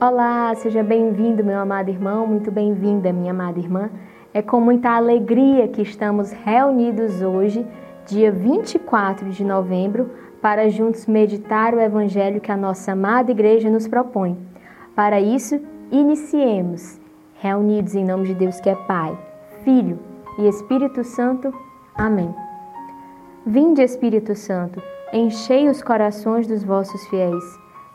Olá, seja bem-vindo, meu amado irmão, muito bem-vinda, minha amada irmã. É com muita alegria que estamos reunidos hoje, dia 24 de novembro, para juntos meditar o evangelho que a nossa amada igreja nos propõe. Para isso, iniciemos, reunidos em nome de Deus que é Pai, Filho e Espírito Santo. Amém. Vinde, Espírito Santo, enchei os corações dos vossos fiéis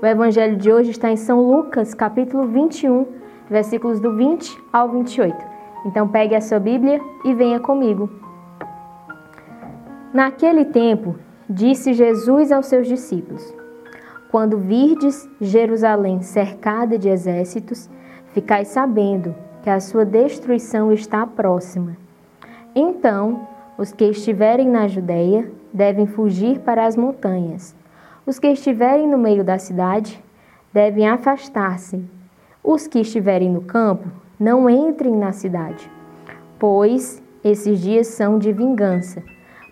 O evangelho de hoje está em São Lucas, capítulo 21, versículos do 20 ao 28. Então pegue a sua Bíblia e venha comigo. Naquele tempo, disse Jesus aos seus discípulos: Quando virdes Jerusalém cercada de exércitos, ficai sabendo que a sua destruição está próxima. Então, os que estiverem na Judéia devem fugir para as montanhas os que estiverem no meio da cidade devem afastar-se. Os que estiverem no campo não entrem na cidade, pois esses dias são de vingança,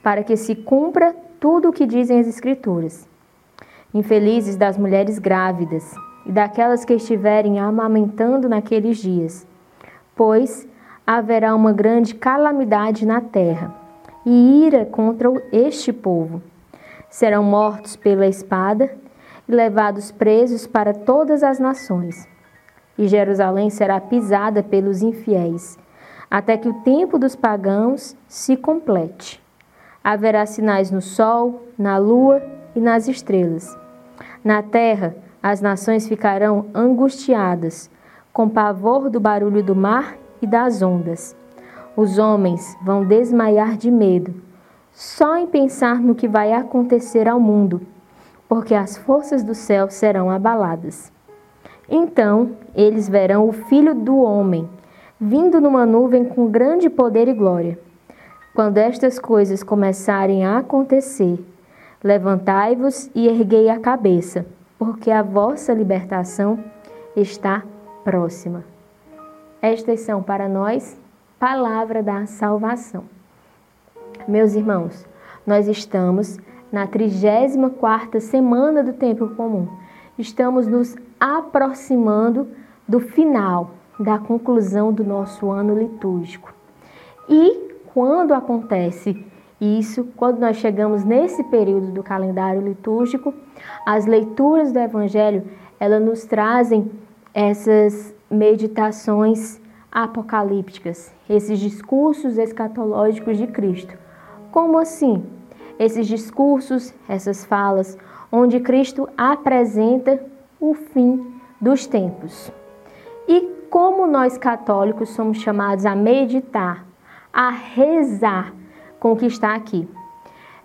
para que se cumpra tudo o que dizem as Escrituras. Infelizes das mulheres grávidas e daquelas que estiverem amamentando naqueles dias, pois haverá uma grande calamidade na terra e ira contra este povo serão mortos pela espada e levados presos para todas as nações. E Jerusalém será pisada pelos infiéis, até que o tempo dos pagãos se complete. Haverá sinais no sol, na lua e nas estrelas. Na terra, as nações ficarão angustiadas, com pavor do barulho do mar e das ondas. Os homens vão desmaiar de medo só em pensar no que vai acontecer ao mundo, porque as forças do céu serão abaladas. Então eles verão o Filho do Homem vindo numa nuvem com grande poder e glória. Quando estas coisas começarem a acontecer, levantai-vos e erguei a cabeça, porque a vossa libertação está próxima. Estas são para nós palavra da salvação. Meus irmãos, nós estamos na 34ª semana do tempo comum. Estamos nos aproximando do final, da conclusão do nosso ano litúrgico. E quando acontece isso, quando nós chegamos nesse período do calendário litúrgico, as leituras do evangelho, elas nos trazem essas meditações apocalípticas, esses discursos escatológicos de Cristo. Como assim? Esses discursos, essas falas, onde Cristo apresenta o fim dos tempos. E como nós católicos somos chamados a meditar, a rezar com o que está aqui.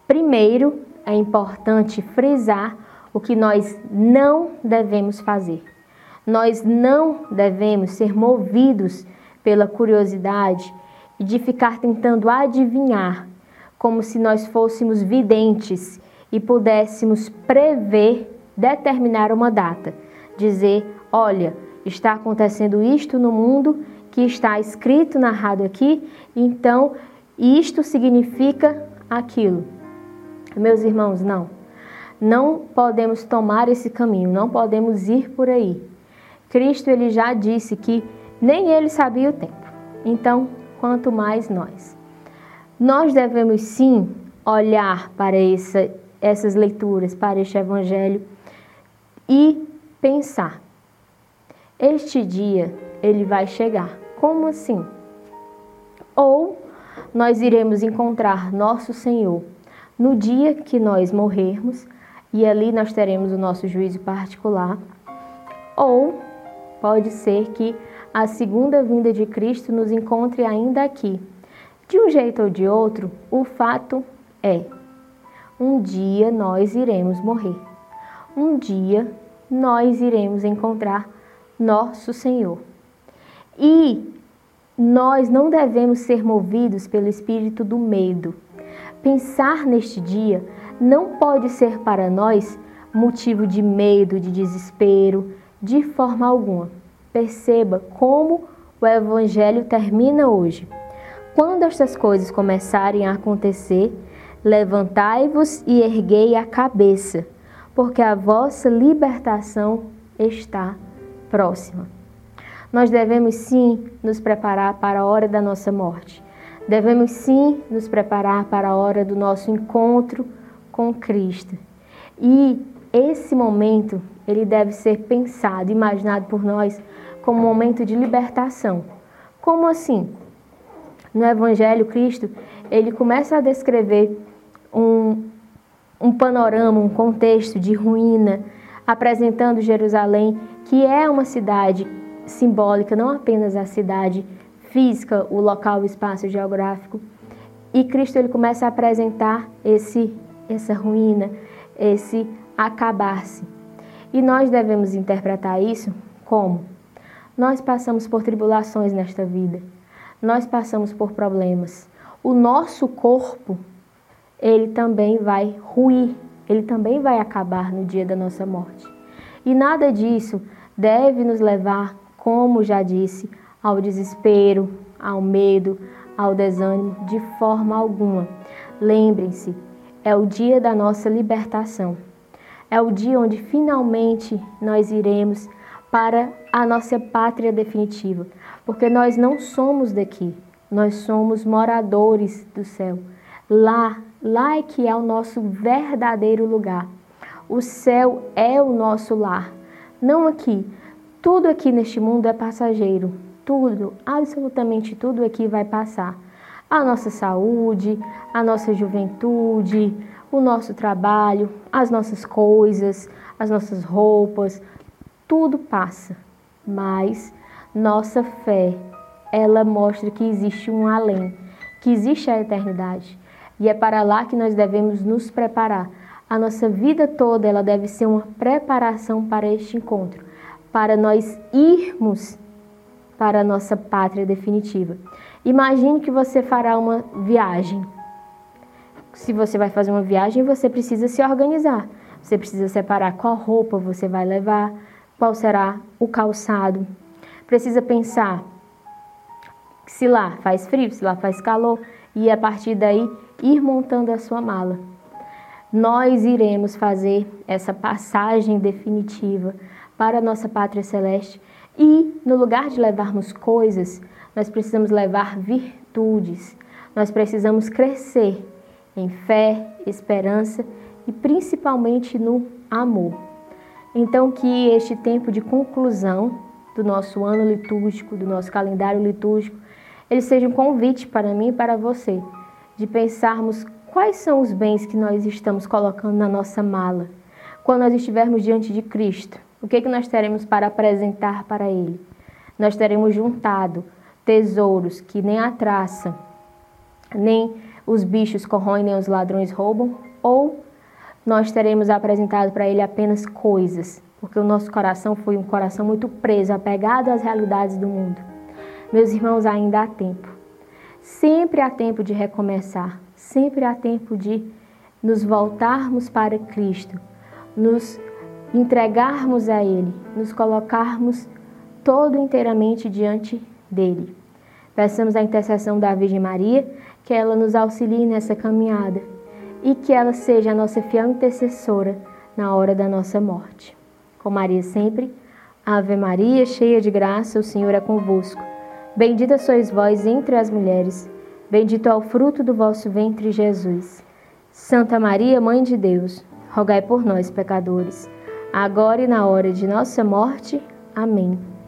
Primeiro, é importante frisar o que nós não devemos fazer. Nós não devemos ser movidos pela curiosidade de ficar tentando adivinhar como se nós fôssemos videntes e pudéssemos prever, determinar uma data, dizer: olha, está acontecendo isto no mundo que está escrito, narrado aqui, então isto significa aquilo. Meus irmãos, não. Não podemos tomar esse caminho, não podemos ir por aí. Cristo ele já disse que nem ele sabia o tempo. Então, quanto mais nós. Nós devemos sim olhar para essa, essas leituras, para este Evangelho e pensar: este dia ele vai chegar. Como assim? Ou nós iremos encontrar nosso Senhor no dia que nós morrermos e ali nós teremos o nosso juízo particular. Ou pode ser que a segunda vinda de Cristo nos encontre ainda aqui de um jeito ou de outro, o fato é: um dia nós iremos morrer. Um dia nós iremos encontrar nosso Senhor. E nós não devemos ser movidos pelo espírito do medo. Pensar neste dia não pode ser para nós motivo de medo, de desespero, de forma alguma. Perceba como o Evangelho termina hoje. Quando estas coisas começarem a acontecer, levantai-vos e erguei a cabeça, porque a vossa libertação está próxima. Nós devemos sim nos preparar para a hora da nossa morte. Devemos sim nos preparar para a hora do nosso encontro com Cristo. E esse momento, ele deve ser pensado, imaginado por nós como um momento de libertação. Como assim? No Evangelho, Cristo, ele começa a descrever um, um panorama, um contexto de ruína, apresentando Jerusalém, que é uma cidade simbólica, não apenas a cidade física, o local, o espaço geográfico. E Cristo ele começa a apresentar esse essa ruína, esse acabar-se. E nós devemos interpretar isso como nós passamos por tribulações nesta vida. Nós passamos por problemas. O nosso corpo, ele também vai ruir, ele também vai acabar no dia da nossa morte. E nada disso deve nos levar, como já disse, ao desespero, ao medo, ao desânimo, de forma alguma. Lembrem-se, é o dia da nossa libertação. É o dia onde finalmente nós iremos para a nossa pátria definitiva, porque nós não somos daqui, nós somos moradores do céu. Lá, lá é que é o nosso verdadeiro lugar. O céu é o nosso lar, não aqui. Tudo aqui neste mundo é passageiro. Tudo, absolutamente tudo aqui vai passar a nossa saúde, a nossa juventude, o nosso trabalho, as nossas coisas, as nossas roupas, tudo passa. Mas nossa fé, ela mostra que existe um além, que existe a eternidade. E é para lá que nós devemos nos preparar. A nossa vida toda ela deve ser uma preparação para este encontro, para nós irmos para a nossa pátria definitiva. Imagine que você fará uma viagem. Se você vai fazer uma viagem, você precisa se organizar. Você precisa separar qual roupa você vai levar, qual será o calçado. Precisa pensar se lá faz frio, se lá faz calor e a partir daí ir montando a sua mala. Nós iremos fazer essa passagem definitiva para a nossa pátria celeste e no lugar de levarmos coisas, nós precisamos levar virtudes, nós precisamos crescer em fé, esperança e principalmente no amor. Então, que este tempo de conclusão do nosso ano litúrgico, do nosso calendário litúrgico, ele seja um convite para mim e para você de pensarmos quais são os bens que nós estamos colocando na nossa mala quando nós estivermos diante de Cristo. O que, é que nós teremos para apresentar para Ele? Nós teremos juntado tesouros que nem a traça, nem os bichos corroem, nem os ladrões roubam, ou nós teremos apresentado para Ele apenas coisas, porque o nosso coração foi um coração muito preso, apegado às realidades do mundo. Meus irmãos, ainda há tempo. Sempre há tempo de recomeçar, sempre há tempo de nos voltarmos para Cristo, nos entregarmos a Ele, nos colocarmos todo inteiramente diante dele. Peçamos a intercessão da Virgem Maria, que ela nos auxilie nessa caminhada e que ela seja a nossa fiel intercessora na hora da nossa morte. Com Maria sempre, Ave Maria, cheia de graça, o Senhor é convosco. Bendita sois vós entre as mulheres, bendito é o fruto do vosso ventre, Jesus. Santa Maria, Mãe de Deus, rogai por nós, pecadores, agora e na hora de nossa morte. Amém.